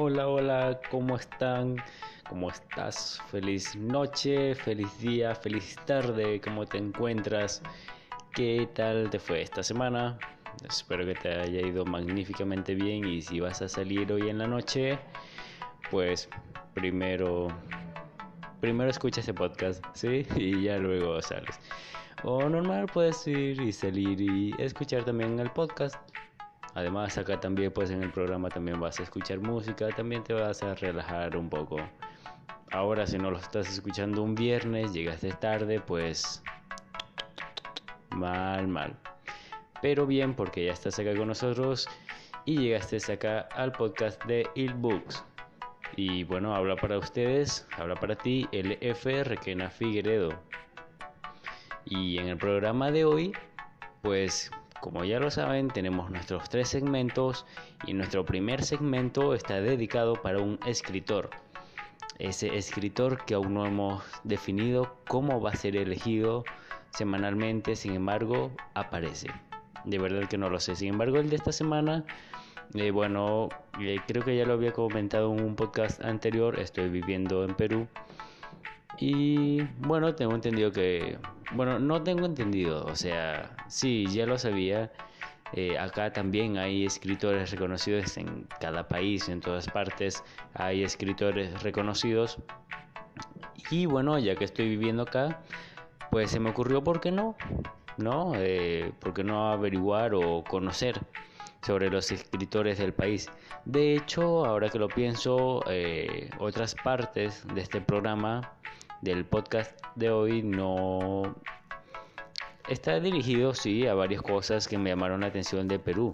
Hola, hola, ¿cómo están? ¿Cómo estás? Feliz noche, feliz día, feliz tarde, ¿cómo te encuentras? ¿Qué tal te fue esta semana? Espero que te haya ido magníficamente bien y si vas a salir hoy en la noche, pues primero primero escucha este podcast, ¿sí? Y ya luego sales. O normal puedes ir y salir y escuchar también el podcast. Además acá también pues en el programa también vas a escuchar música, también te vas a relajar un poco. Ahora si no lo estás escuchando un viernes, llegaste tarde, pues mal, mal. Pero bien porque ya estás acá con nosotros y llegaste acá al podcast de Books. Y bueno, habla para ustedes, habla para ti el F. Requena Figueredo. Y en el programa de hoy, pues como ya lo saben, tenemos nuestros tres segmentos y nuestro primer segmento está dedicado para un escritor. Ese escritor que aún no hemos definido cómo va a ser elegido semanalmente, sin embargo, aparece. De verdad que no lo sé. Sin embargo, el de esta semana, eh, bueno, eh, creo que ya lo había comentado en un podcast anterior, estoy viviendo en Perú. Y bueno, tengo entendido que bueno, no tengo entendido, o sea, sí, ya lo sabía. Eh, acá también hay escritores reconocidos en cada país, en todas partes hay escritores reconocidos. Y bueno, ya que estoy viviendo acá, pues se me ocurrió, ¿por qué no? ¿No? Eh, ¿Por qué no averiguar o conocer sobre los escritores del país? De hecho, ahora que lo pienso, eh, otras partes de este programa del podcast de hoy no está dirigido, sí, a varias cosas que me llamaron la atención de Perú.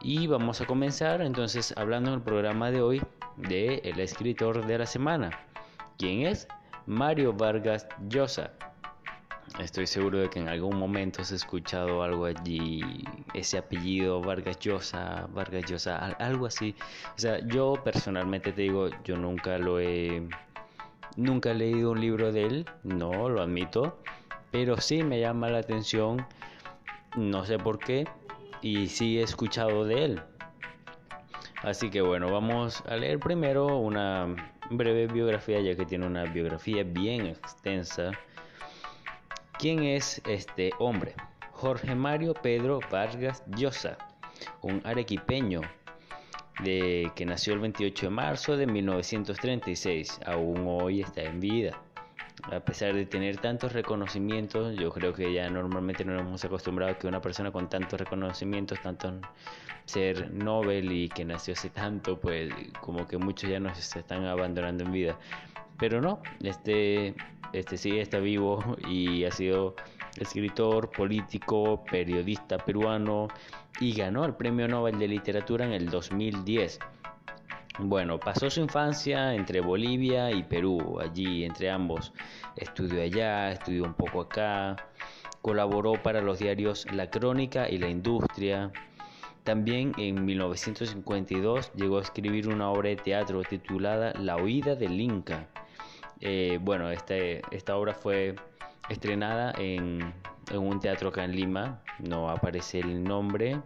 Y vamos a comenzar entonces hablando en el programa de hoy de el escritor de la semana. ¿Quién es? Mario Vargas Llosa. Estoy seguro de que en algún momento has escuchado algo allí, ese apellido Vargas Llosa, Vargas Llosa, algo así. O sea, yo personalmente te digo, yo nunca lo he Nunca he leído un libro de él, no, lo admito, pero sí me llama la atención, no sé por qué, y sí he escuchado de él. Así que bueno, vamos a leer primero una breve biografía, ya que tiene una biografía bien extensa. ¿Quién es este hombre? Jorge Mario Pedro Vargas Llosa, un arequipeño de que nació el 28 de marzo de 1936, aún hoy está en vida. A pesar de tener tantos reconocimientos, yo creo que ya normalmente no nos hemos acostumbrado a que una persona con tantos reconocimientos, tanto ser Nobel y que nació hace tanto, pues como que muchos ya nos están abandonando en vida. Pero no, este, este sí está vivo y ha sido escritor, político, periodista peruano y ganó el Premio Nobel de Literatura en el 2010. Bueno, pasó su infancia entre Bolivia y Perú, allí entre ambos. Estudió allá, estudió un poco acá, colaboró para los diarios La Crónica y La Industria. También en 1952 llegó a escribir una obra de teatro titulada La huida del Inca. Eh, bueno, este, esta obra fue estrenada en, un teatro acá en Lima, no aparece el nombre.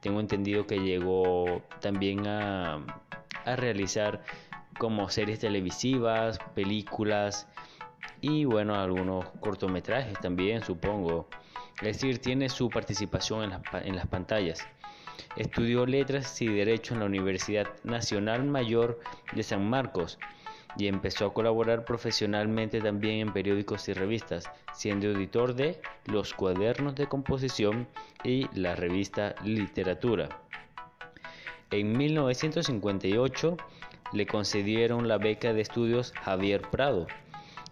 Tengo entendido que llegó también a, a realizar como series televisivas, películas y bueno, algunos cortometrajes también, supongo. Es decir, tiene su participación en en las pantallas. Estudió letras y derecho en la Universidad Nacional Mayor de San Marcos y empezó a colaborar profesionalmente también en periódicos y revistas, siendo editor de Los Cuadernos de Composición y la revista Literatura. En 1958 le concedieron la beca de estudios Javier Prado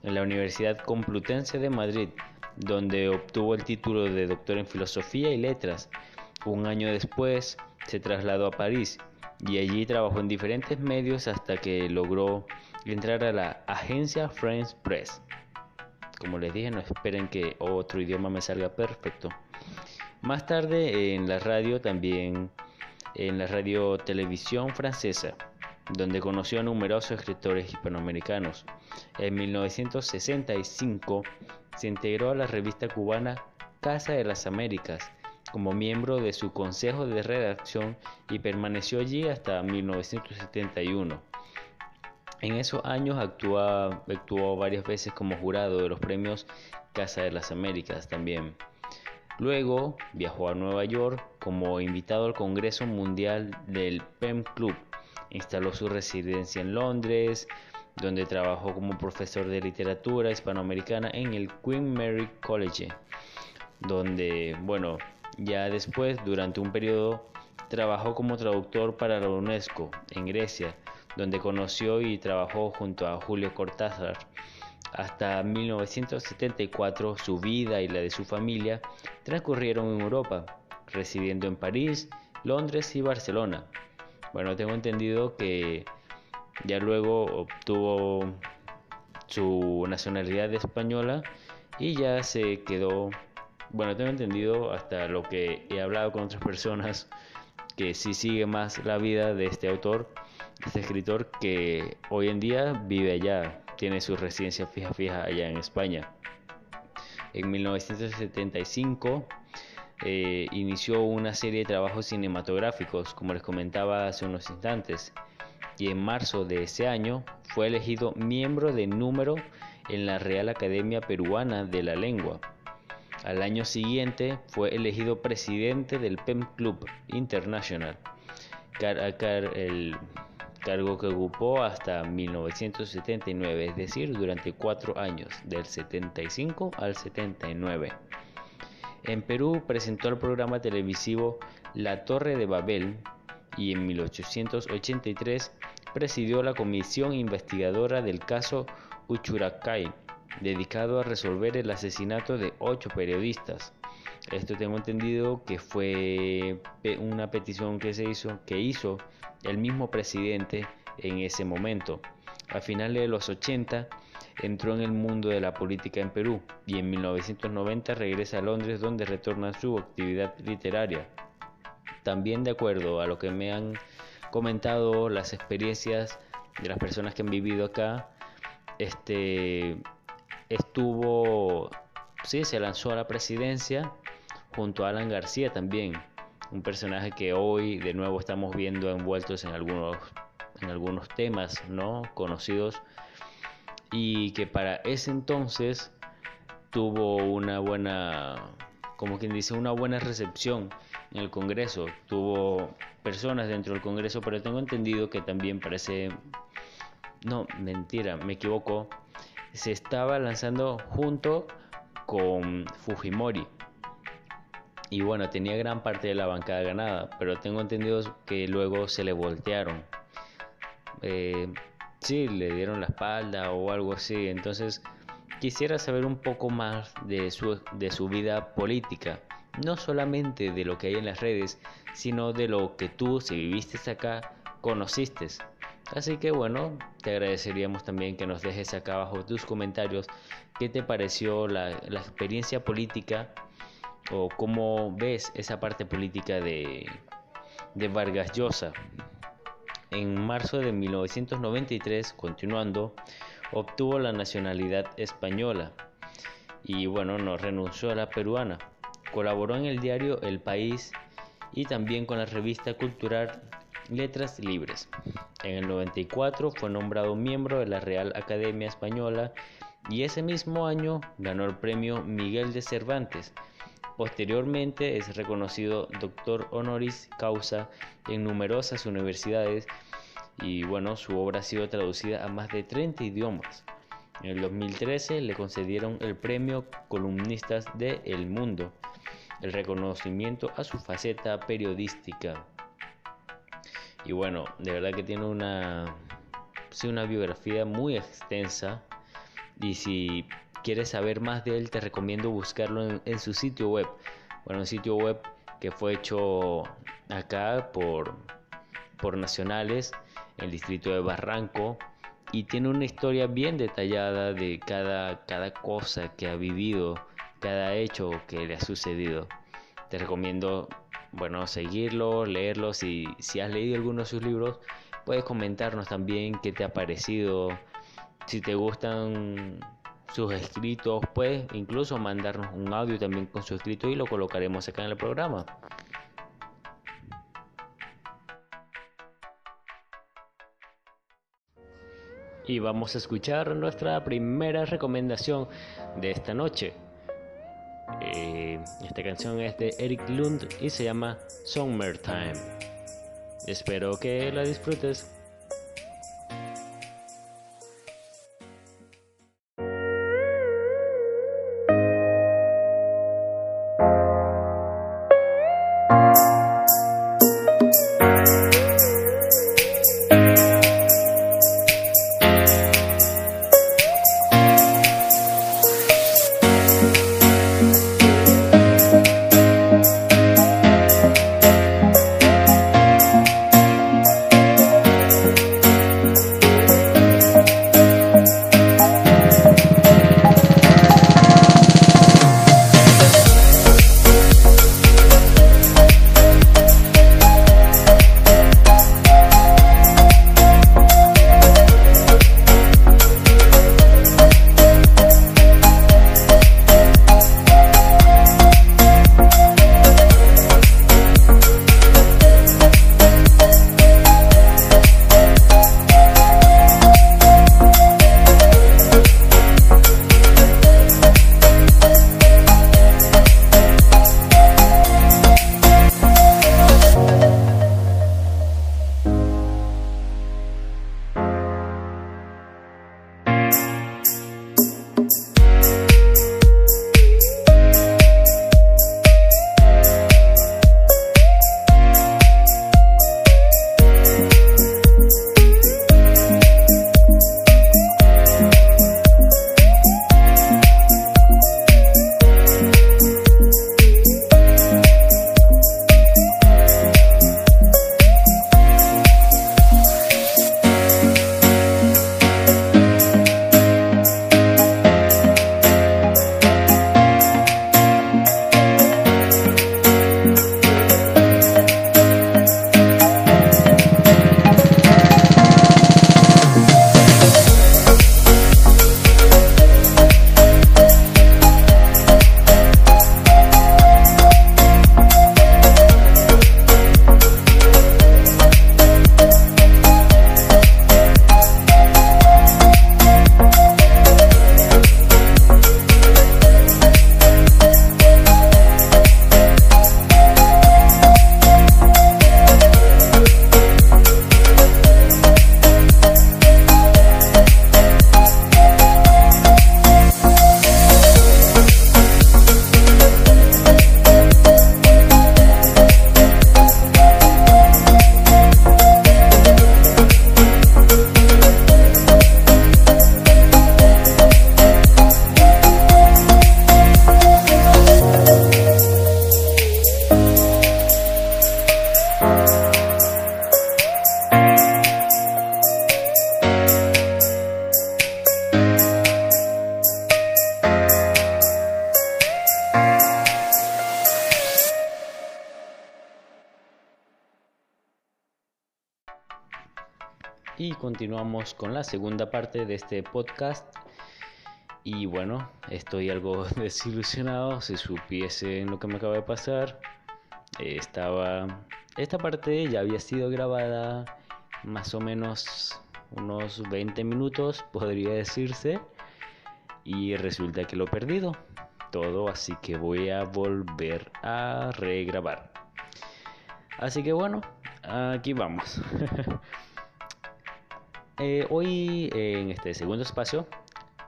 en la Universidad Complutense de Madrid, donde obtuvo el título de doctor en Filosofía y Letras. Un año después se trasladó a París y allí trabajó en diferentes medios hasta que logró entrar a la agencia French Press. Como les dije, no esperen que otro idioma me salga perfecto. Más tarde en la radio también, en la radio televisión francesa, donde conoció a numerosos escritores hispanoamericanos. En 1965 se integró a la revista cubana Casa de las Américas como miembro de su consejo de redacción y permaneció allí hasta 1971. En esos años actuó varias veces como jurado de los premios Casa de las Américas también. Luego viajó a Nueva York como invitado al Congreso Mundial del PEM Club. Instaló su residencia en Londres, donde trabajó como profesor de literatura hispanoamericana en el Queen Mary College, donde, bueno, ya después, durante un periodo, trabajó como traductor para la UNESCO en Grecia, donde conoció y trabajó junto a Julio Cortázar. Hasta 1974 su vida y la de su familia transcurrieron en Europa, residiendo en París, Londres y Barcelona. Bueno, tengo entendido que ya luego obtuvo su nacionalidad española y ya se quedó, bueno, tengo entendido hasta lo que he hablado con otras personas que sí sigue más la vida de este autor, este escritor que hoy en día vive allá, tiene su residencia fija fija allá en España. En 1975 eh, inició una serie de trabajos cinematográficos, como les comentaba hace unos instantes, y en marzo de ese año fue elegido miembro de número en la Real Academia Peruana de la Lengua. Al año siguiente fue elegido presidente del PEM Club International, el cargo que ocupó hasta 1979, es decir, durante cuatro años, del 75 al 79. En Perú presentó el programa televisivo La Torre de Babel y en 1883 presidió la comisión investigadora del caso Uchuracay, dedicado a resolver el asesinato de ocho periodistas. Esto tengo entendido que fue una petición que se hizo, que hizo el mismo presidente en ese momento. A finales de los 80 entró en el mundo de la política en Perú y en 1990 regresa a Londres donde retorna su actividad literaria. También de acuerdo a lo que me han comentado las experiencias de las personas que han vivido acá, este estuvo, sí, se lanzó a la presidencia junto a Alan García también, un personaje que hoy de nuevo estamos viendo envueltos en algunos, en algunos temas no conocidos y que para ese entonces tuvo una buena, como quien dice, una buena recepción en el Congreso. Tuvo personas dentro del Congreso, pero tengo entendido que también parece, no, mentira, me equivoco, se estaba lanzando junto con Fujimori. Y bueno, tenía gran parte de la bancada ganada, pero tengo entendido que luego se le voltearon. Eh, sí, le dieron la espalda o algo así. Entonces, quisiera saber un poco más de su, de su vida política no solamente de lo que hay en las redes, sino de lo que tú, si viviste acá, conociste. Así que bueno, te agradeceríamos también que nos dejes acá abajo tus comentarios qué te pareció la, experiencia política o cómo ves esa parte política de, de Vargas Llosa. En marzo de 1993, continuando, obtuvo la nacionalidad española y bueno, no renunció a la peruana. Colaboró en el diario El País y también con la revista cultural Letras Libres. En el 94 fue nombrado miembro de la Real Academia Española y ese mismo año ganó el premio Miguel de Cervantes. Posteriormente es reconocido doctor honoris causa en numerosas universidades y bueno, su obra ha sido traducida a más de 30 idiomas. En el 2013 le concedieron el premio Columnistas de El Mundo el reconocimiento a su faceta periodística. Y bueno, de verdad que tiene una, una biografía muy extensa. Y si quieres saber más de él, te recomiendo buscarlo en, su sitio web. Bueno, un sitio web que fue hecho acá por, por nacionales, el distrito de Barranco, y tiene una historia bien detallada de cada, cada cosa que ha vivido cada hecho que le ha sucedido. Te recomiendo, bueno, seguirlo, leerlo. Si, si has leído alguno de sus libros, puedes comentarnos también qué te ha parecido. Si te gustan sus escritos, pues incluso mandarnos un audio también con su escrito y lo colocaremos acá en el programa. Y vamos a escuchar nuestra primera recomendación de esta noche. Eh, esta canción es de Eric Lund y se llama Summertime. Espero que la disfrutes. Con la segunda parte de este podcast. Y bueno, estoy algo desilusionado. Si supiesen lo que me acaba de pasar, estaba. Esta parte ya había sido grabada más o menos unos 20 minutos, podría decirse. Y resulta que lo he perdido todo, así que voy a volver a regrabar. Así que bueno, aquí vamos. Eh, hoy en este segundo espacio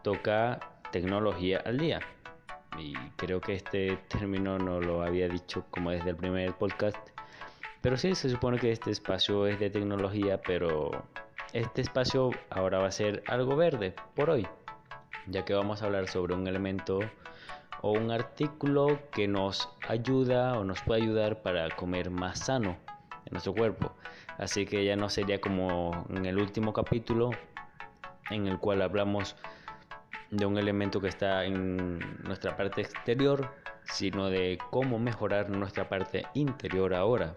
toca tecnología al día. Y creo que este término no lo había dicho como desde el primer podcast. Pero sí, se supone que este espacio es de tecnología, pero este espacio ahora va a ser algo verde por hoy. Ya que vamos a hablar sobre un elemento o un artículo que nos ayuda o nos puede ayudar para comer más sano en nuestro cuerpo. Así que ya no sería como en el último capítulo en el cual hablamos de un elemento que está en nuestra parte exterior, sino de cómo mejorar nuestra parte interior ahora.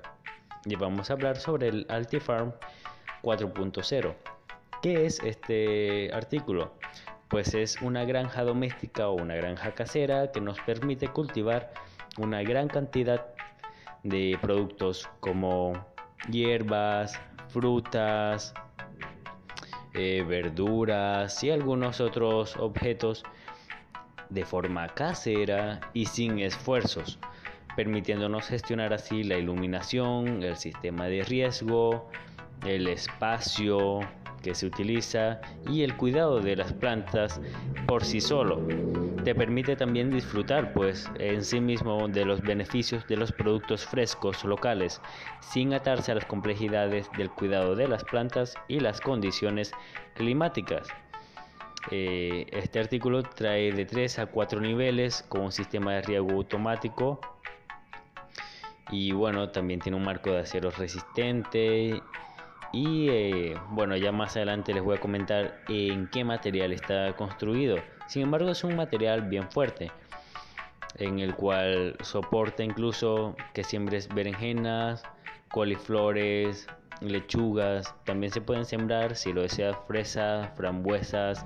Y vamos a hablar sobre el Altifarm 4.0. ¿Qué es este artículo? pues es una granja doméstica o una granja casera que nos permite cultivar una gran cantidad de productos como hierbas, frutas, eh, verduras y algunos otros objetos de forma casera y sin esfuerzos, permitiéndonos gestionar así la iluminación, el sistema de riesgo, el espacio, que se utiliza y el cuidado de las plantas por sí solo. Te permite también disfrutar pues en sí mismo de los beneficios de los productos frescos locales sin atarse a las complejidades del cuidado de las plantas y las condiciones climáticas. Eh, este artículo trae de 3 a 4 niveles con un sistema de riego automático y bueno, también tiene un marco de acero resistente y eh, bueno, ya más adelante les voy a comentar en qué material está construido. Sin embargo, es un material bien fuerte, en el cual soporta incluso que siembres berenjenas, coliflores, lechugas. También se pueden sembrar, si lo deseas, fresas, frambuesas,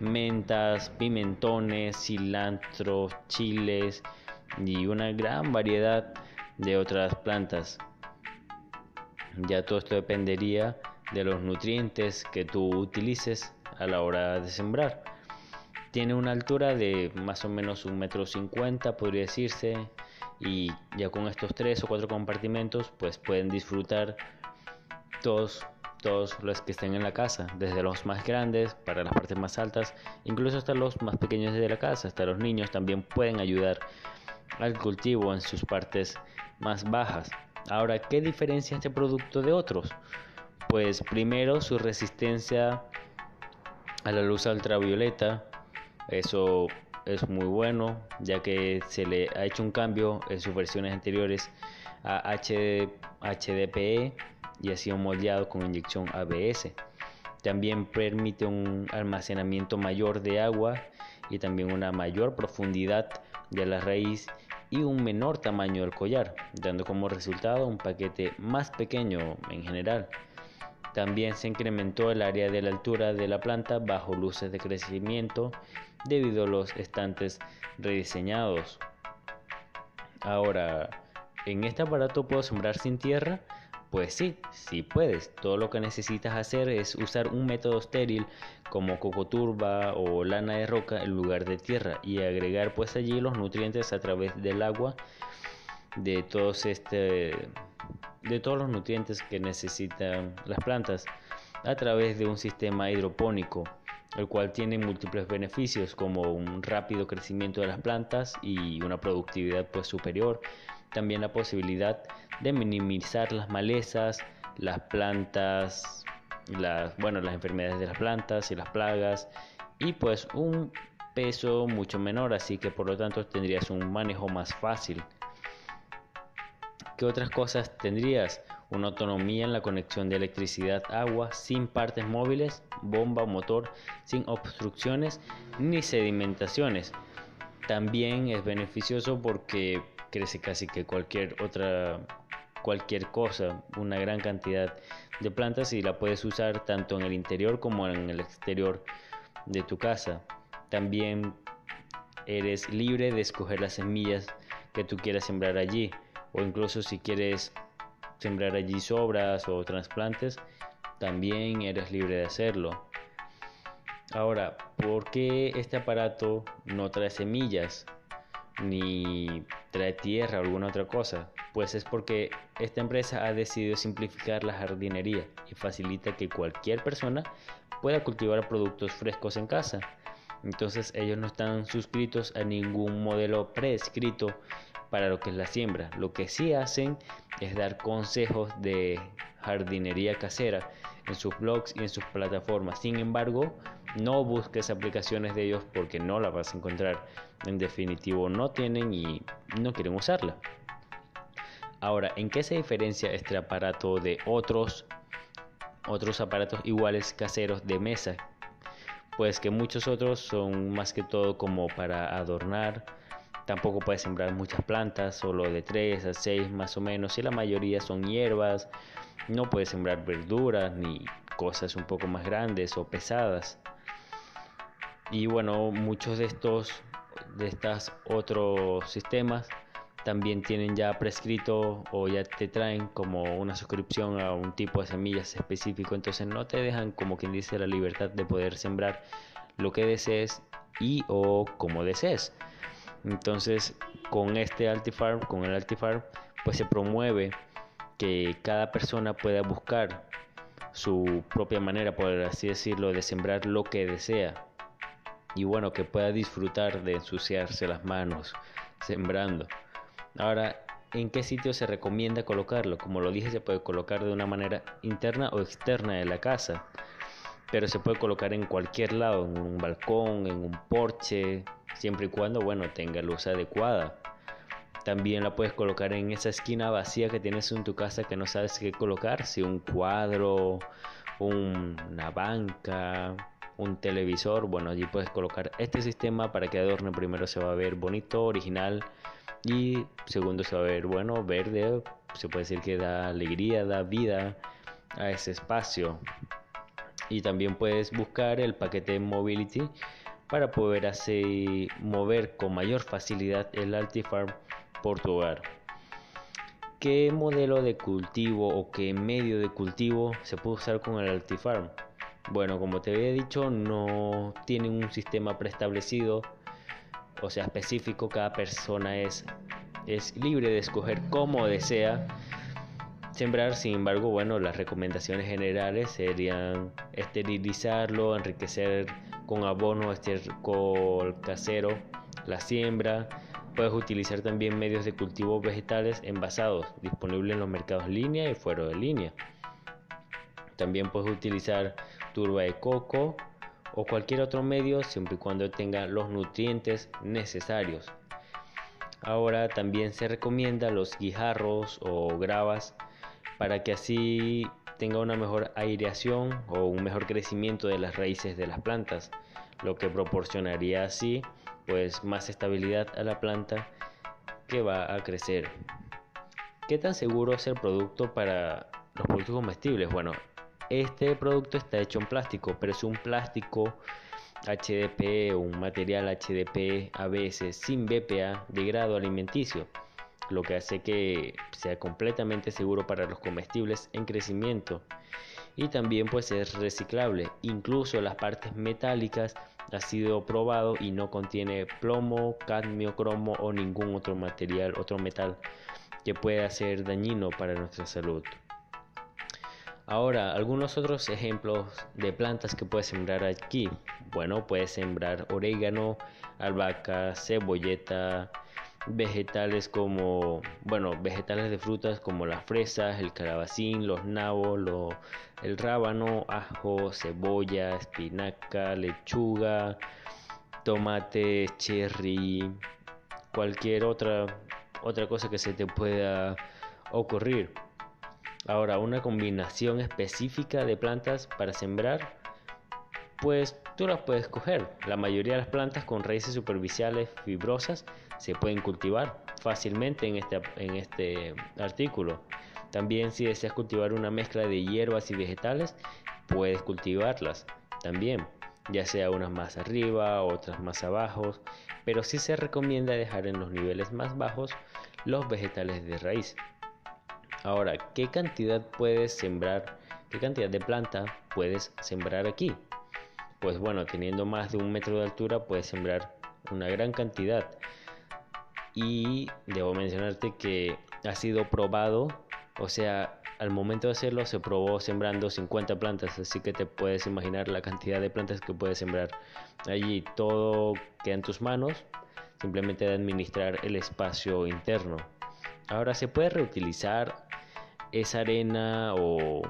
mentas, pimentones, cilantro, chiles y una gran variedad de otras plantas. Ya todo esto dependería de los nutrientes que tú utilices a la hora de sembrar. Tiene una altura de más o menos un metro cincuenta, podría decirse, y ya con estos tres o cuatro compartimentos, pues pueden disfrutar todos todos los que estén en la casa, desde los más grandes para las partes más altas, incluso hasta los más pequeños de la casa, hasta los niños también pueden ayudar al cultivo en sus partes más bajas. Ahora, ¿qué diferencia este producto de otros? Pues primero su resistencia a la luz ultravioleta, eso es muy bueno, ya que se le ha hecho un cambio en sus versiones anteriores a HD, HDPE y ha sido moldeado con inyección ABS. También permite un almacenamiento mayor de agua y también una mayor profundidad de la raíz y un menor tamaño del collar, dando como resultado un paquete más pequeño en general. También se incrementó el área de la altura de la planta bajo luces de crecimiento debido a los estantes rediseñados. Ahora, ¿en este aparato puedo sembrar sin tierra? Pues sí, sí puedes. Todo lo que necesitas hacer es usar un método estéril como cocoturba o lana de roca en lugar de tierra y agregar pues allí los nutrientes a través del agua de todos este de todos los nutrientes que necesitan las plantas a través de un sistema hidropónico el cual tiene múltiples beneficios como un rápido crecimiento de las plantas y una productividad pues superior también la posibilidad de minimizar las malezas, las plantas, las, bueno, las enfermedades de las plantas y las plagas y pues un peso mucho menor, así que por lo tanto tendrías un manejo más fácil. ¿Qué otras cosas tendrías? Una autonomía en la conexión de electricidad, agua, sin partes móviles, bomba motor, sin obstrucciones ni sedimentaciones. También es beneficioso porque crece casi que cualquier otra cualquier cosa, una gran cantidad de plantas y la puedes usar tanto en el interior como en el exterior de tu casa. También eres libre de escoger las semillas que tú quieras sembrar allí o incluso si quieres sembrar allí sobras o trasplantes, también eres libre de hacerlo. Ahora, ¿por qué este aparato no trae semillas? Ni trae tierra o alguna otra cosa, pues es porque esta empresa ha decidido simplificar la jardinería y facilita que cualquier persona pueda cultivar productos frescos en casa. Entonces ellos no están suscritos a ningún modelo prescrito para lo que es la siembra. Lo que sí hacen es dar consejos de jardinería casera en sus blogs y en sus plataformas. Sin embargo, no busques aplicaciones de ellos porque no las vas a encontrar. En definitivo, no tienen y no quieren usarla. Ahora, ¿en qué se diferencia este aparato de otros otros aparatos iguales caseros de mesa? Pues que muchos otros son más que todo como para adornar. Tampoco puedes sembrar muchas plantas, solo de 3 a 6 más o menos, y la mayoría son hierbas. No puedes sembrar verduras ni cosas un poco más grandes o pesadas. Y bueno, muchos de estos de estos otros sistemas también tienen ya prescrito o ya te traen como una suscripción a un tipo de semillas específico, entonces no te dejan como quien dice la libertad de poder sembrar lo que desees y o como desees. Entonces, con este Altifarm, con el Altifarm, pues se promueve que cada persona pueda buscar su propia manera, por así decirlo, de sembrar lo que desea. Y bueno, que pueda disfrutar de ensuciarse las manos sembrando. Ahora, ¿en qué sitio se recomienda colocarlo? Como lo dije, se puede colocar de una manera interna o externa de la casa. Pero se puede colocar en cualquier lado, en un balcón, en un porche, siempre y cuando, bueno, tenga luz adecuada. También la puedes colocar en esa esquina vacía que tienes en tu casa que no sabes qué colocar, si un cuadro, una banca, un televisor, bueno, allí puedes colocar este sistema para que adorne primero se va a ver bonito, original y segundo se va a ver bueno, verde, se puede decir que da alegría, da vida a ese espacio. Y también puedes buscar el paquete Mobility para poder así mover con mayor facilidad el Altifarm por tu hogar. ¿Qué modelo de cultivo o qué medio de cultivo se puede usar con el Altifarm? Bueno, como te había dicho, no tiene un sistema preestablecido o sea, específico, cada persona es, es libre de escoger cómo desea sembrar, sin embargo, bueno, las recomendaciones generales serían esterilizarlo, enriquecer con abono estiércol casero la siembra. Puedes utilizar también medios de cultivo vegetales envasados, disponibles en los mercados línea y fuera de línea. También puedes utilizar turba de coco, o cualquier otro medio siempre y cuando tenga los nutrientes necesarios. Ahora también se recomienda los guijarros o gravas para que así tenga una mejor aireación o un mejor crecimiento de las raíces de las plantas, lo que proporcionaría así pues más estabilidad a la planta que va a crecer. ¿Qué tan seguro es el producto para los productos comestibles? Bueno, este producto está hecho en plástico, pero es un plástico HDP o un material HDP a sin BPA de grado alimenticio, lo que hace que sea completamente seguro para los comestibles en crecimiento y también pues es reciclable. Incluso las partes metálicas ha sido probado y no contiene plomo, cadmio, cromo o ningún otro material, otro metal que pueda ser dañino para nuestra salud. Ahora, algunos otros ejemplos de plantas que puedes sembrar aquí. Bueno, puedes sembrar orégano, albahaca, cebolleta, vegetales como, bueno, vegetales de frutas como las fresas, el calabacín, los nabos, el rábano, ajo, cebolla, espinaca, lechuga, tomate, cherry, cualquier otra otra cosa que se te pueda ocurrir. Ahora, una combinación específica de plantas para sembrar, pues tú las puedes coger. La mayoría de las plantas con raíces superficiales fibrosas se pueden cultivar fácilmente en este, en este artículo. También si deseas cultivar una mezcla de hierbas y vegetales, puedes cultivarlas también, ya sea unas más arriba, otras más abajo, pero sí se recomienda dejar en los niveles más bajos los vegetales de raíz. Ahora, ¿qué cantidad puedes sembrar? ¿Qué cantidad de planta puedes sembrar aquí? Pues bueno, teniendo más de un metro de altura puedes sembrar una gran cantidad. Y debo mencionarte que ha sido probado, o sea, al momento de hacerlo se probó sembrando 50 plantas, así que te puedes imaginar la cantidad de plantas que puedes sembrar allí. Todo queda en tus manos, simplemente de administrar el espacio interno. Ahora se puede reutilizar esa arena o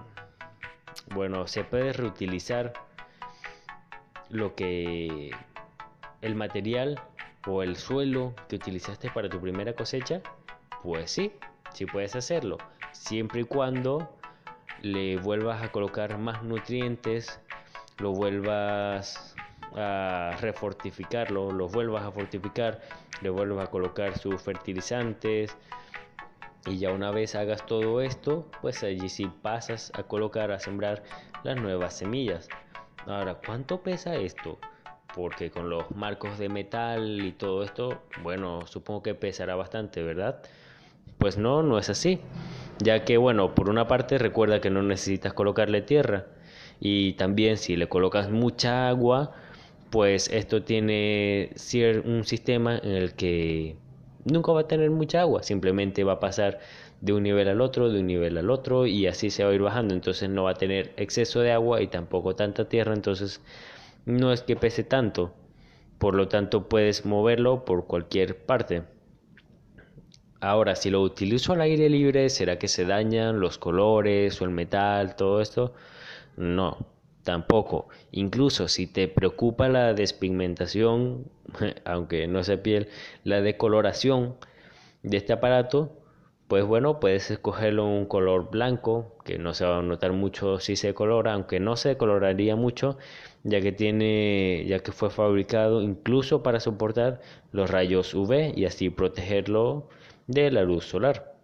bueno, se puede reutilizar lo que el material o el suelo que utilizaste para tu primera cosecha, pues sí, sí puedes hacerlo, siempre y cuando le vuelvas a colocar más nutrientes, lo vuelvas a refortificarlo, lo vuelvas a fortificar, le vuelvas a colocar sus fertilizantes, y ya una vez hagas todo esto, pues allí sí pasas a colocar, a sembrar las nuevas semillas. Ahora, ¿cuánto pesa esto? porque con los marcos de metal y todo esto, bueno, supongo que pesará bastante, ¿verdad? Pues no, no es así, ya que bueno, por una parte recuerda que no necesitas colocarle tierra y también si le colocas mucha agua, pues esto tiene un sistema en el que nunca va a tener mucha agua, simplemente va a pasar de un nivel al otro, de un nivel al otro y así se va a ir bajando, entonces no va a tener exceso de agua y tampoco tanta tierra, entonces no es que pese tanto, por lo tanto puedes moverlo por cualquier parte. Ahora, si lo utilizo al aire libre, ¿será que se dañan los colores o el metal, todo esto? No, tampoco. Incluso si te preocupa la despigmentación, aunque no sea piel, la decoloración de este aparato, pues bueno, puedes escogerlo un color blanco, que no se va a notar mucho si se colora, aunque no se coloraría mucho, ya que tiene, ya que fue fabricado incluso para soportar los rayos UV y así protegerlo de la luz solar.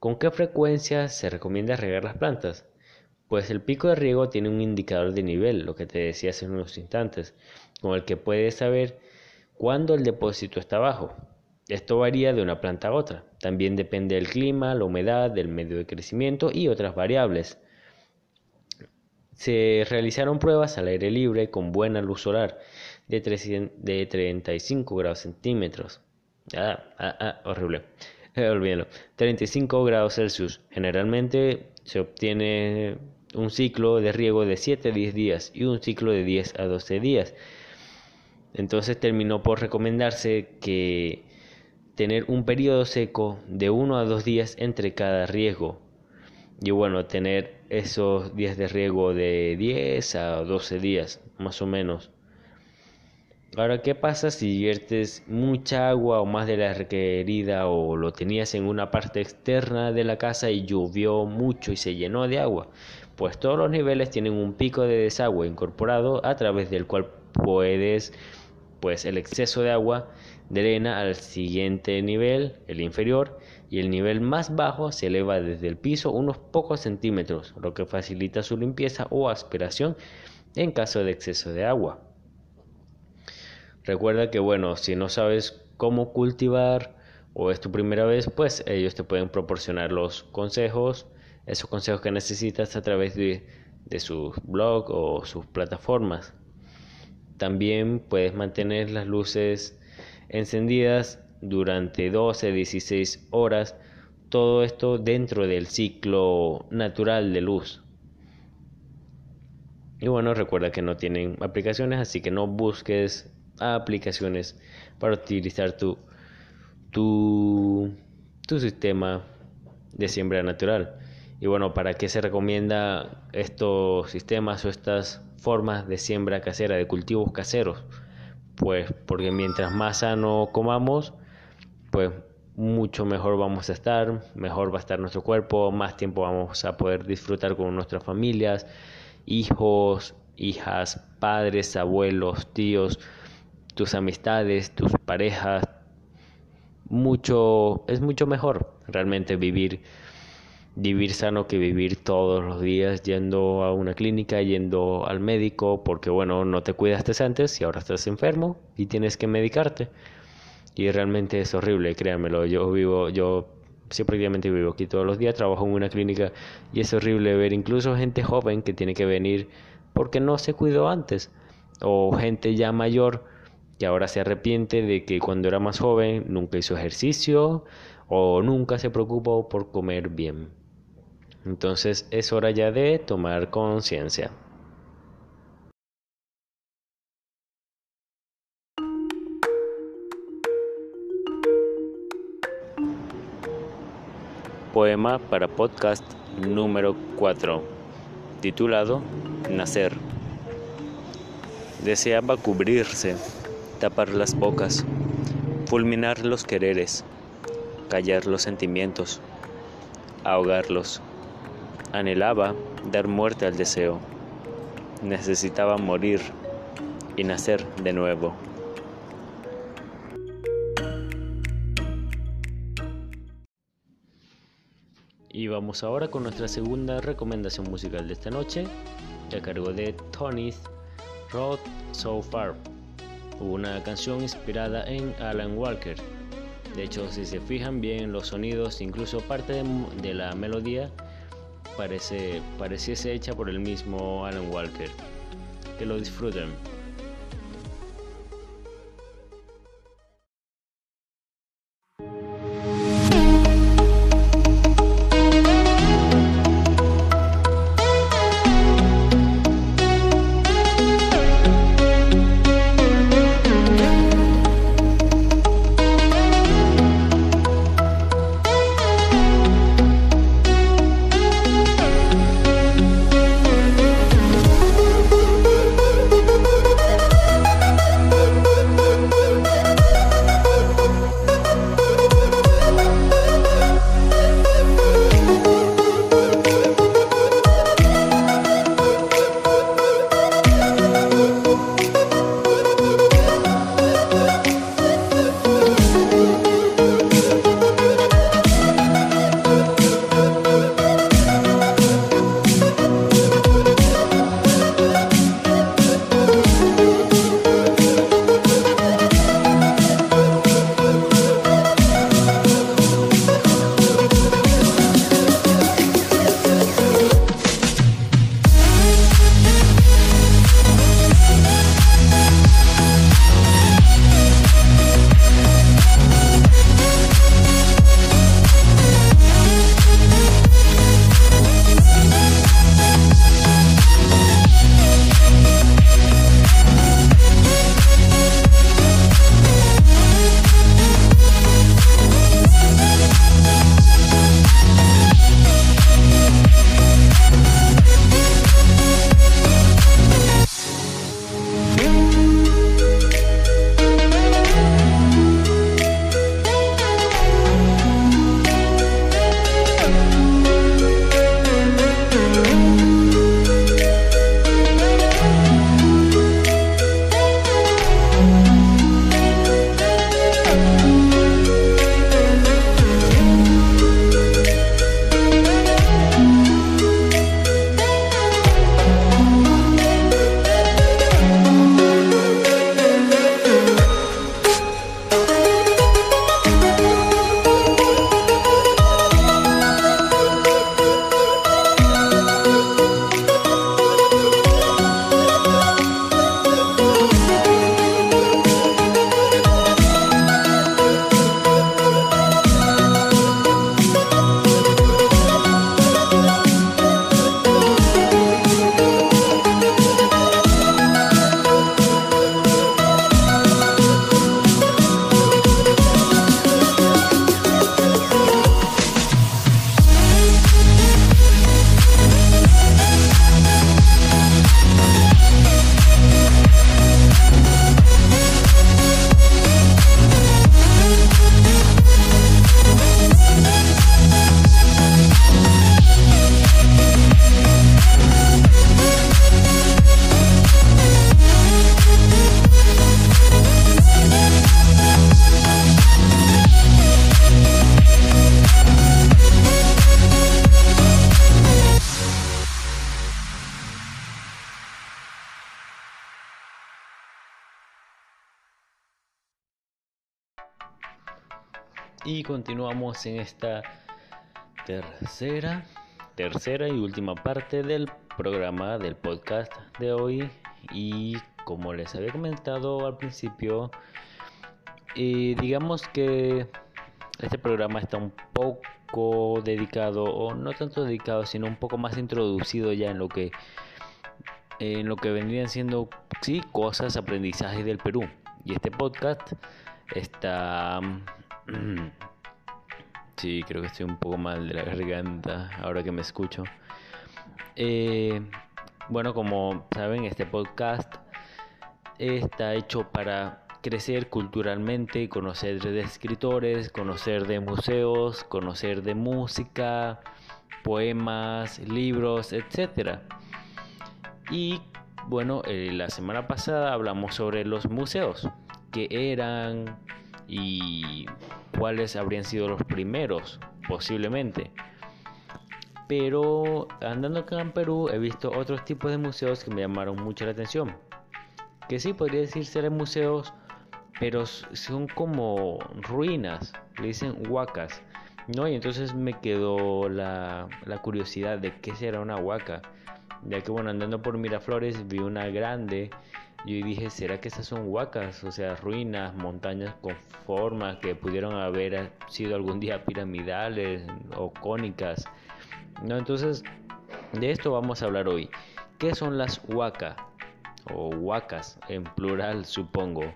¿Con qué frecuencia se recomienda regar las plantas? Pues el pico de riego tiene un indicador de nivel, lo que te decía hace unos instantes, con el que puedes saber cuándo el depósito está bajo. Esto varía de una planta a otra. También depende del clima, la humedad, del medio de crecimiento y otras variables. Se realizaron pruebas al aire libre con buena luz solar de, 35 grados centímetros. Ah, ah, horrible. olvídalo. 35 grados Celsius. Generalmente se obtiene un ciclo de riego de 7 a 10 días y un ciclo de 10 a 12 días. Entonces terminó por recomendarse que tener un periodo seco de 1 a 2 días entre cada riego. Y bueno, tener esos días de riego de 10 a 12 días, más o menos. Ahora, ¿qué pasa si viertes mucha agua o más de la requerida o lo tenías en una parte externa de la casa y llovió mucho y se llenó de agua? Pues todos los niveles tienen un pico de desagüe incorporado a través del cual puedes, pues el exceso de agua drena al siguiente nivel, el inferior, y el nivel más bajo se eleva desde el piso unos pocos centímetros, lo que facilita su limpieza o aspiración en caso de exceso de agua. Recuerda que bueno, si no sabes cómo cultivar o es tu primera vez, pues ellos te pueden proporcionar los consejos, esos consejos que necesitas a través de, de sus blogs o sus plataformas. También puedes mantener las luces encendidas durante 12 16 horas, todo esto dentro del ciclo natural de luz. Y bueno, recuerda que no tienen aplicaciones, así que no busques aplicaciones para utilizar tu, tu, tu sistema de siembra natural. Y bueno, ¿para qué se recomienda estos sistemas o estas formas de siembra casera, de cultivos caseros? Pues porque mientras más sano comamos, pues mucho mejor vamos a estar, mejor va a estar nuestro cuerpo, más tiempo vamos a poder disfrutar con nuestras familias, hijos, hijas, padres, abuelos, tíos, tus amistades, tus parejas, mucho, es mucho mejor realmente vivir, vivir sano que vivir todos los días yendo a una clínica, yendo al médico, porque bueno, no te cuidaste antes y ahora estás enfermo y tienes que medicarte. Y realmente es horrible, créanmelo. Yo vivo, yo siempre prácticamente vivo aquí todos los días, trabajo en una clínica y es horrible ver incluso gente joven que tiene que venir porque no se cuidó antes o gente ya mayor que ahora se arrepiente de que cuando era más joven nunca hizo ejercicio o nunca se preocupó por comer bien. Entonces es hora ya de tomar conciencia. Poema para podcast número 4, titulado Nacer. Deseaba cubrirse tapar las bocas, fulminar los quereres, callar los sentimientos, ahogarlos. Anhelaba dar muerte al deseo. Necesitaba morir y nacer de nuevo. Y vamos ahora con nuestra segunda recomendación musical de esta noche, a cargo de Tony's Road So Far. una canción inspirada en Alan Walker. De hecho, si se fijan bien los sonidos, incluso parte de, de la melodía parece pareciese hecha por el mismo Alan Walker. Que lo disfruten. Y continuamos en esta tercera, tercera y última parte del programa del podcast de hoy. Y como les había comentado al principio, eh, digamos que este programa está un poco dedicado, o no tanto dedicado, sino un poco más introducido ya en lo que en lo que vendrían siendo sí cosas, aprendizajes del Perú. Y este podcast está Sí, creo que estoy un poco mal de la garganta ahora que me escucho. Eh, bueno, como saben, este podcast está hecho para crecer culturalmente, conocer de escritores, conocer de museos, conocer de música, poemas, libros, etc. Y bueno, eh, la semana pasada hablamos sobre los museos, que eran y cuáles habrían sido los primeros, posiblemente. Pero andando acá en Perú he visto otros tipos de museos que me llamaron mucho la atención. que sí podría decirse museos, pero son como ruinas, le dicen huacas, ¿no? Y entonces me quedó la, la curiosidad de qué será una huaca, ya que bueno, andando por Miraflores vi una grande y dije, ¿será que esas son huacas? O sea, ruinas, montañas con formas que pudieron haber sido algún día piramidales o cónicas. No, entonces, de esto vamos a hablar hoy. ¿Qué son las huacas? O huacas en plural, supongo.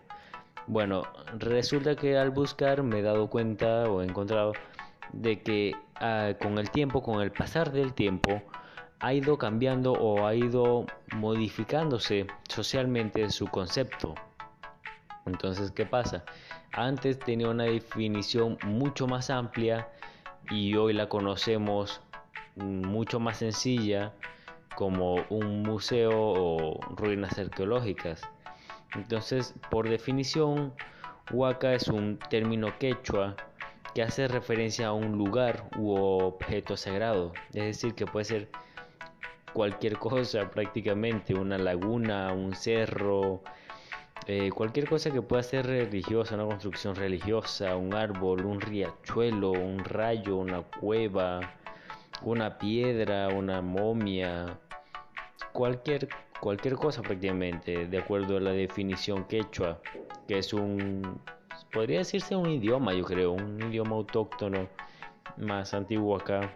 Bueno, resulta que al buscar me he dado cuenta o he encontrado de que ah, con el tiempo, con el pasar del tiempo, ha ido cambiando o ha ido modificándose socialmente su concepto. Entonces, ¿qué pasa? Antes tenía una definición mucho más amplia y hoy la conocemos mucho más sencilla como un museo o ruinas arqueológicas. Entonces, por definición, huaca es un término quechua que hace referencia a un lugar u objeto sagrado, es decir, que puede ser cualquier cosa prácticamente, una laguna, un cerro, eh, cualquier cosa que pueda ser religiosa, una construcción religiosa, un árbol, un riachuelo, un rayo, una cueva, una piedra, una momia, cualquier, cualquier cosa prácticamente, de acuerdo a la definición quechua, que es un, podría decirse un idioma, yo creo, un idioma autóctono más antiguo acá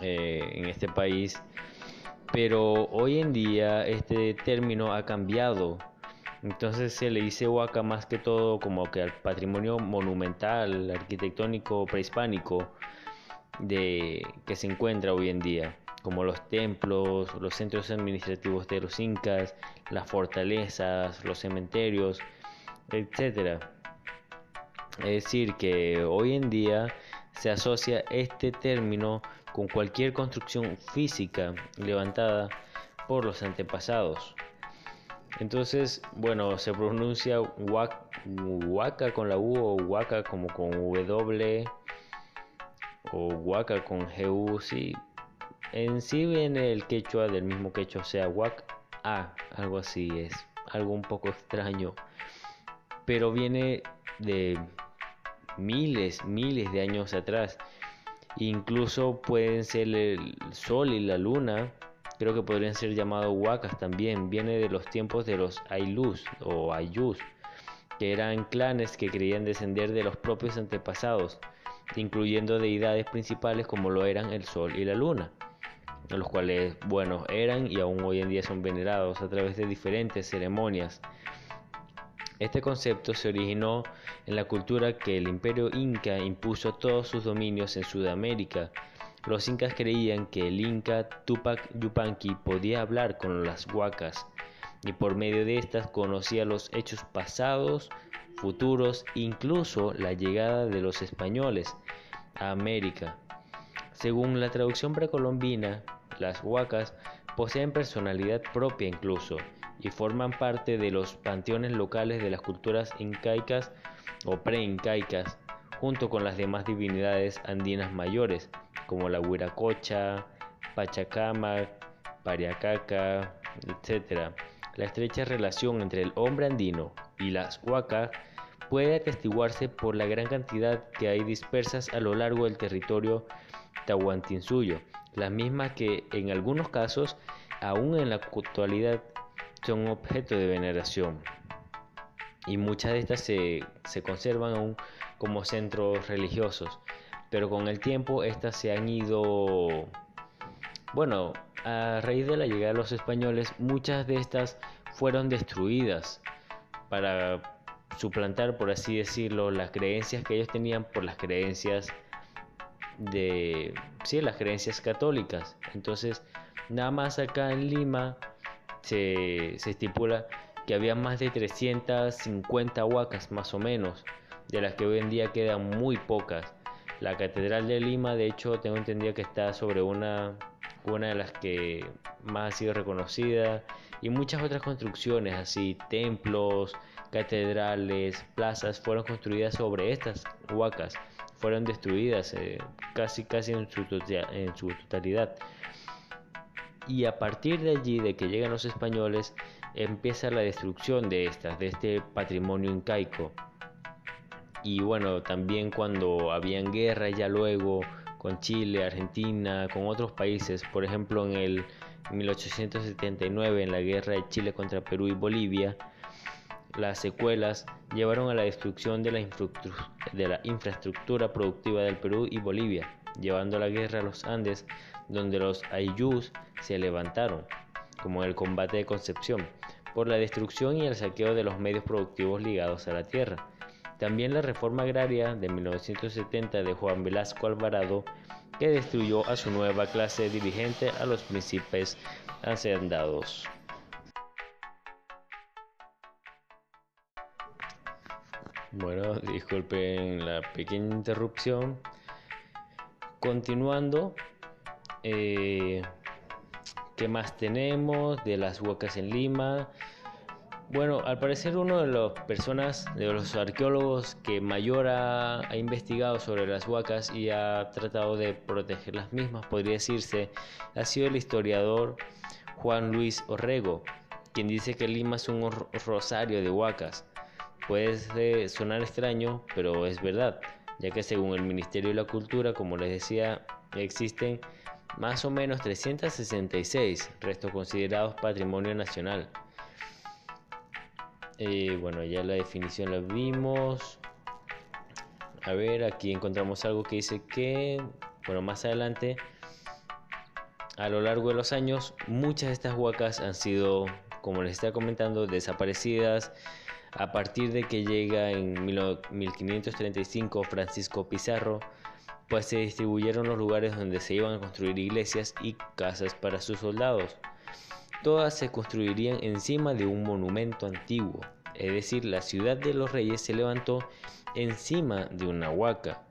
eh, en este país. Pero hoy en día este término ha cambiado. Entonces se le dice Huaca más que todo como que al patrimonio monumental, arquitectónico, prehispánico de, que se encuentra hoy en día como los templos, los centros administrativos de los incas, las fortalezas, los cementerios, etc. Es decir, que hoy en día se asocia este término con cualquier construcción física levantada por los antepasados. Entonces, bueno, se pronuncia huaca con la U o huaca como con W o huaca con GU, sí, en sí viene el quechua del mismo quechua, o sea, wak a, algo así es, algo un poco extraño, pero viene de miles, miles de años atrás. Incluso pueden ser el sol y la luna, creo que podrían ser llamados huacas también. Viene de los tiempos de los Ailus o Ayus, que eran clanes que creían descender de los propios antepasados, incluyendo deidades principales como lo eran el sol y la luna los cuales, bueno, eran y aún hoy en día son venerados a través de diferentes ceremonias. Este concepto se originó en la cultura que el imperio inca impuso todos sus dominios en Sudamérica. Los incas creían que el inca Tupac Yupanqui podía hablar con las huacas y por medio de estas conocía los hechos pasados, futuros, incluso la llegada de los españoles a América. Según la traducción precolombina, las huacas poseen personalidad propia incluso y forman parte de los panteones locales de las culturas incaicas o preincaicas, junto con las demás divinidades andinas mayores, como la Huiracocha, Pachacama, Pariacaca, etc. La estrecha relación entre el hombre andino y las huacas puede atestiguarse por la gran cantidad que hay dispersas a lo largo del territorio tahuantinsuyo, las mismas que en algunos casos, aún en la actualidad, son objeto de veneración. Y muchas de estas se, conservan aún como centros religiosos, pero con el tiempo estas se han ido, bueno, a raíz de la llegada de los españoles, muchas de estas fueron destruidas para suplantar, por así decirlo, las creencias que ellos tenían por las creencias de sí, las creencias católicas. Entonces, nada más acá en Lima se, estipula que había más de 350 huacas más o menos, de las que hoy en día quedan muy pocas. La Catedral de Lima, de hecho, tengo entendido que está sobre una, una de las que más ha sido reconocida y muchas otras construcciones, así templos, catedrales, plazas, fueron construidas sobre estas huacas fueron destruidas eh, casi casi en su, en su totalidad. Y a partir de allí, de que llegan los españoles, empieza la destrucción de estas, de este patrimonio incaico. Y bueno, también cuando habían guerra ya luego con Chile, Argentina, con otros países, por ejemplo en el 1879 en la guerra de Chile contra Perú y Bolivia, las secuelas llevaron a la destrucción de la, de la infraestructura productiva del Perú y Bolivia, llevando a la guerra a los Andes, donde los ayllus se levantaron, como en el combate de Concepción, por la destrucción y el saqueo de los medios productivos ligados a la tierra. También la reforma agraria de 1970 de Juan Velasco Alvarado, que destruyó a su nueva clase dirigente a los príncipes hacendados. Bueno, disculpen la pequeña interrupción. Continuando, eh, ¿qué más tenemos de las huacas en Lima? Bueno, al parecer uno de las personas, de los arqueólogos que mayor ha, ha, investigado sobre las huacas y ha tratado de proteger las mismas, podría decirse, ha sido el historiador Juan Luis Orrego, quien dice que Lima es un rosario de huacas. Puede sonar extraño, pero es verdad, ya que según el Ministerio de la Cultura, como les decía, existen más o menos 366 restos considerados patrimonio nacional. Eh, bueno, ya la definición la vimos. A ver, aquí encontramos algo que dice que, bueno, más adelante, a lo largo de los años, muchas de estas huacas han sido, como les estaba comentando, desaparecidas a partir de que llega en 1535 Francisco Pizarro, pues se distribuyeron los lugares donde se iban a construir iglesias y casas para sus soldados. Todas se construirían encima de un monumento antiguo, es decir, la ciudad de los reyes se levantó encima de una huaca.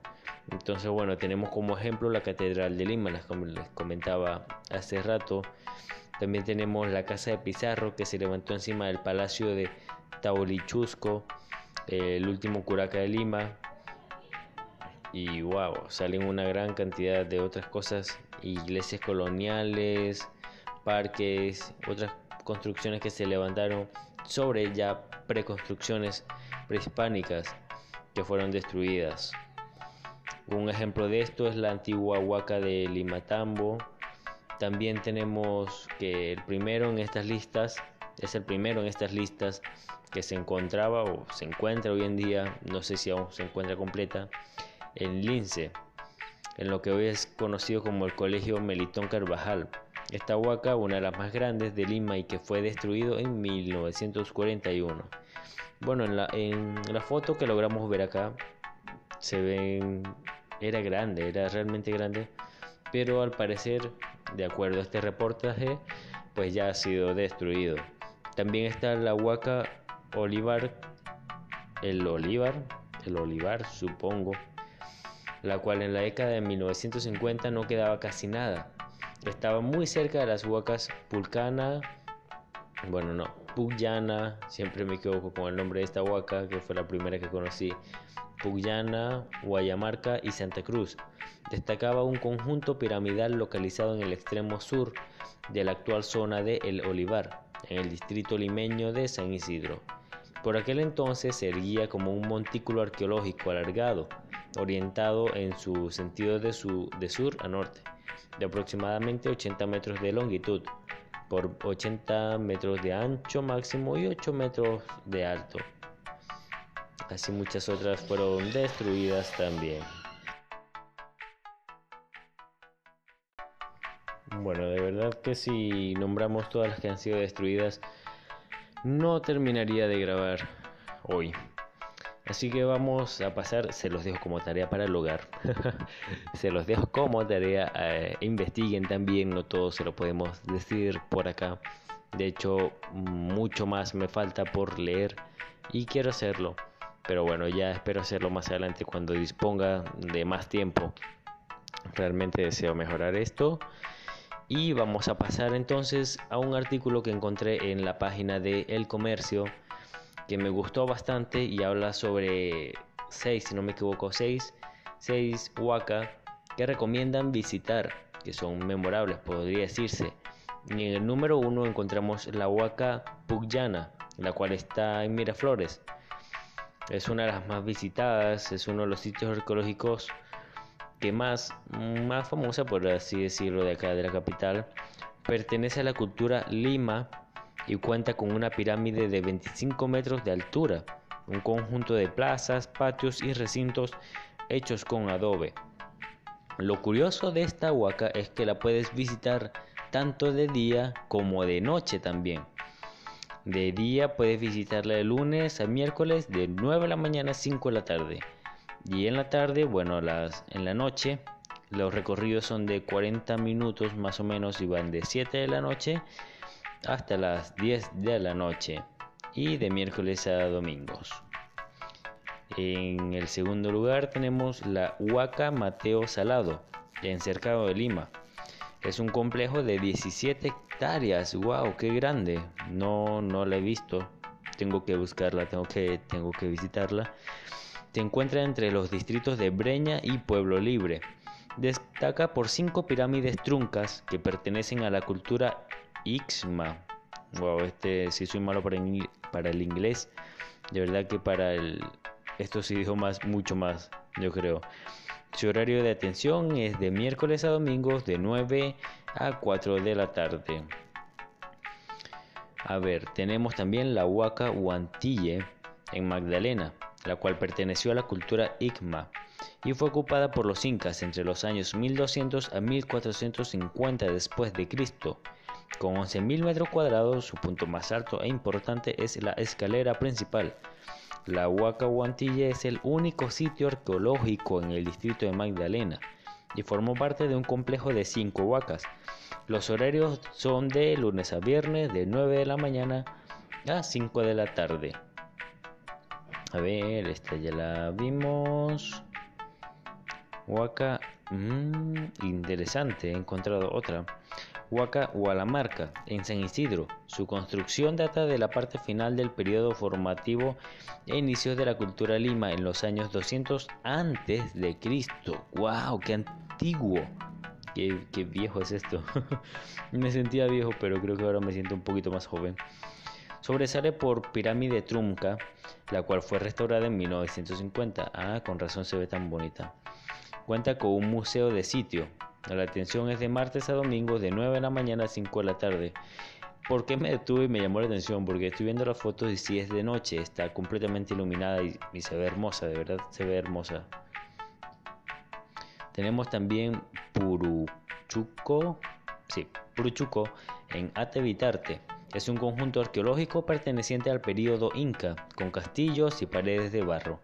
Entonces, bueno, tenemos como ejemplo la Catedral de Lima, como les comentaba hace rato. También tenemos la Casa de Pizarro, que se levantó encima del Palacio de Taolichusco, el último curaca de Lima. Y wow, salen una gran cantidad de otras cosas, iglesias coloniales, parques, otras construcciones que se levantaron sobre ya preconstrucciones prehispánicas que fueron destruidas. Un ejemplo de esto es la antigua huaca de Limatambo. También tenemos que el primero en estas listas es el primero en estas listas que se encontraba o se encuentra hoy en día, no sé si aún se encuentra completa, en Lince, en lo que hoy es conocido como el Colegio Melitón Carvajal. Esta huaca, una de las más grandes de Lima y que fue destruido en 1941. Bueno, en la, en la foto que logramos ver acá, se ven, era grande, era realmente grande, pero al parecer, de acuerdo a este reportaje, pues ya ha sido destruido. También está la huaca olivar, el olivar, el olivar supongo, la cual en la década de 1950 no quedaba casi nada. Estaba muy cerca de las huacas Pulcana, bueno no, Puyana, siempre me equivoco con el nombre de esta huaca, que fue la primera que conocí, Puyana, Guayamarca y Santa Cruz. Destacaba un conjunto piramidal localizado en el extremo sur de la actual zona de El Olivar, en el distrito limeño de San Isidro. Por aquel entonces se erguía como un montículo arqueológico alargado, orientado en su sentido de, de sur a norte, de aproximadamente 80 metros de longitud, por 80 metros de ancho máximo y 8 metros de alto. Así muchas otras fueron destruidas también. Bueno, de verdad que si nombramos todas las que han sido destruidas, no terminaría de grabar hoy. Así que vamos a pasar, se los dejo como tarea para el hogar. se los dejo como tarea, eh, investiguen también, no todo se lo podemos decir por acá. De hecho, mucho más me falta por leer y quiero hacerlo. Pero bueno, ya espero hacerlo más adelante cuando disponga de más tiempo. Realmente deseo mejorar esto. Y vamos a pasar entonces a un artículo que encontré en la página de El Comercio que me gustó bastante y habla sobre seis, si no me equivoco, seis, seis huacas que recomiendan visitar, que son memorables, podría decirse. Y en el número uno encontramos la Huaca Pugyana, la cual está en Miraflores. Es una de las más visitadas, es uno de los sitios arqueológicos que más, más famosa, por así decirlo, de acá de la capital. Pertenece a la cultura Lima y cuenta con una pirámide de 25 metros de altura, un conjunto de plazas, patios y recintos hechos con adobe. Lo curioso de esta huaca es que la puedes visitar tanto de día como de noche también. De día puedes visitarla de lunes a miércoles de 9 de la mañana a 5 de la tarde. Y en la tarde, bueno, las, en la noche, los recorridos son de 40 minutos más o menos y van de 7 de la noche hasta las 10 de la noche y de miércoles a domingos. En el segundo lugar tenemos la Huaca Mateo Salado, en Cercado de Lima. Es un complejo de 17 hectáreas. ¡Wow! ¡Qué grande! No, no la he visto. Tengo que buscarla, tengo que, tengo que visitarla. Se encuentra entre los distritos de Breña y Pueblo Libre. Destaca por cinco pirámides truncas que pertenecen a la cultura Ixma. Wow, este sí soy malo para, el inglés. De verdad que para el, estos idiomas mucho más, yo creo. Su horario de atención es de miércoles a domingos de 9 a 4 de la tarde. A ver, tenemos también la Huaca Huantille en Magdalena, la cual perteneció a la cultura Icma y fue ocupada por los incas entre los años 1200 a 1450 después de Cristo. Con 11.000 metros cuadrados, su punto más alto e importante es la escalera principal, la Huaca Huantilla es el único sitio arqueológico en el distrito de Magdalena y formó parte de un complejo de cinco huacas. Los horarios son de lunes a viernes de 9 de la mañana a 5 de la tarde. A ver, esta ya la vimos. Huaca, mmm, interesante, he encontrado otra. Huaca Hualamarca, en San Isidro. Su construcción data de la parte final del periodo formativo e inicios de la cultura lima en los años 200 antes de Cristo. ¡Wow! ¡Qué antiguo! Qué, qué, viejo es esto. me sentía viejo, pero creo que ahora me siento un poquito más joven. Sobresale por Pirámide Trunca, la cual fue restaurada en 1950. Ah, con razón se ve tan bonita. Cuenta con un museo de sitio, la atención es de martes a domingo de 9 de la mañana a 5 de la tarde. ¿Por qué me detuve y me llamó la atención? Porque estoy viendo las fotos y si es de noche, está completamente iluminada y, se ve hermosa, de verdad se ve hermosa. Tenemos también Puruchuco, sí, Puruchuco en Atevitarte. Es un conjunto arqueológico perteneciente al período inca, con castillos y paredes de barro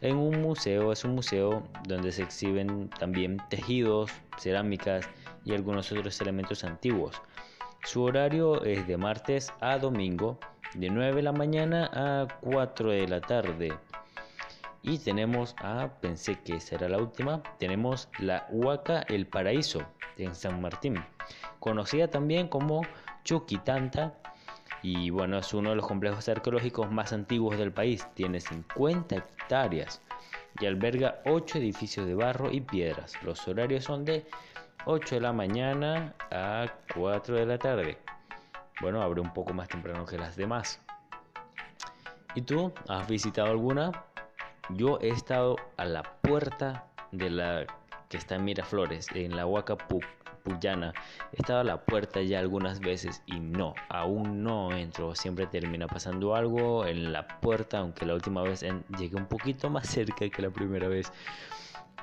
en un museo. Es un museo donde se exhiben también tejidos, cerámicas y algunos otros elementos antiguos. Su horario es de martes a domingo, de 9 de la mañana a 4 de la tarde. Y tenemos, ah, pensé que será la última, tenemos la Huaca El Paraíso en San Martín, conocida también como Chuquitanta. Y bueno, es uno de los complejos arqueológicos más antiguos del país, tiene 50 y alberga 8 edificios de barro y piedras. Los horarios son de 8 de la mañana a 4 de la tarde. Bueno, abre un poco más temprano que las demás. ¿Y tú has visitado alguna? Yo he estado a la puerta de la que está en Miraflores, en la Huacapuc Puyana. Estaba a la puerta ya algunas veces y no, aún no entro. Siempre termina pasando algo en la puerta, aunque la última vez llegué un poquito más cerca que la primera vez.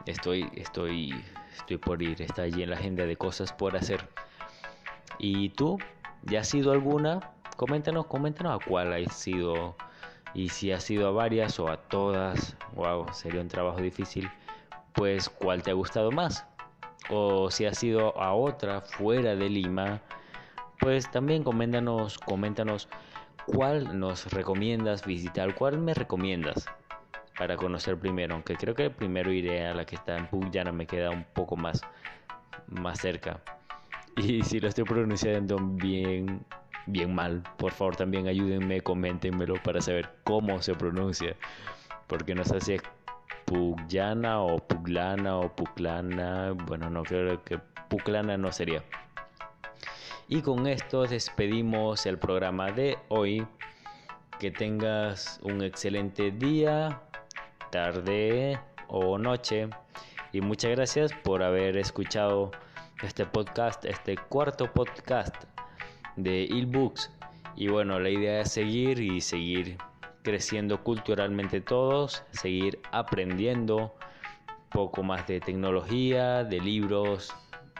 Estoy, estoy, estoy por ir. Está allí en la agenda de cosas por hacer. ¿Y tú? ¿Ya has sido alguna? Coméntanos, coméntanos a cuál has sido y si has sido a varias o a todas. Wow, sería un trabajo difícil. Pues, ¿cuál te ha gustado más? O si has ido a otra fuera de Lima, pues también coméntanos, coméntanos cuál nos recomiendas visitar, cuál me recomiendas para conocer primero, aunque creo que primero iré a la que está en Puyana, me queda un poco más, más cerca. Y si lo estoy pronunciando bien, bien mal, por favor también ayúdenme, coméntenmelo para saber cómo se pronuncia, porque no sé si Puglana o Puglana o Puclana. Bueno, no creo que Puclana no sería. Y con esto despedimos el programa de hoy. Que tengas un excelente día, tarde o noche. Y muchas gracias por haber escuchado este podcast, este cuarto podcast de Ilbooks. Y bueno, la idea es seguir y seguir creciendo culturalmente todos, seguir aprendiendo poco más de tecnología, de libros,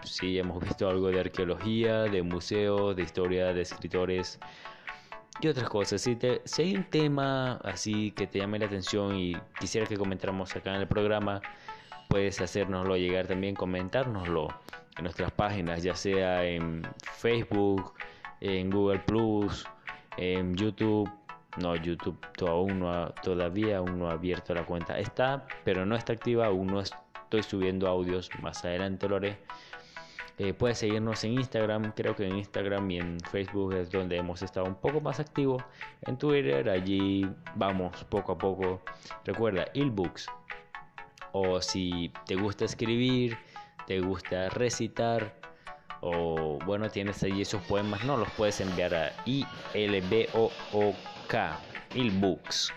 sí hemos visto algo de arqueología, de museos, de historia, de escritores y otras cosas. Si, te, si hay un tema así que te llame la atención y quisiera que comentáramos acá en el programa, puedes hacérnoslo llegar también, comentárnoslo en nuestras páginas, ya sea en Facebook, en Google Plus, en YouTube. No, YouTube aún no todavía aún no ha abierto la cuenta. Está, pero no está activa, aún no estoy subiendo audios. Más adelante lo haré. Eh, puedes seguirnos en Instagram, creo que en Instagram y en Facebook es donde hemos estado un poco más activos. En Twitter, allí vamos poco a poco. Recuerda, Ilbooks. O si te gusta escribir, te gusta recitar, o bueno, tienes allí esos poemas, no los puedes enviar a ILBOOK, Ilbooks.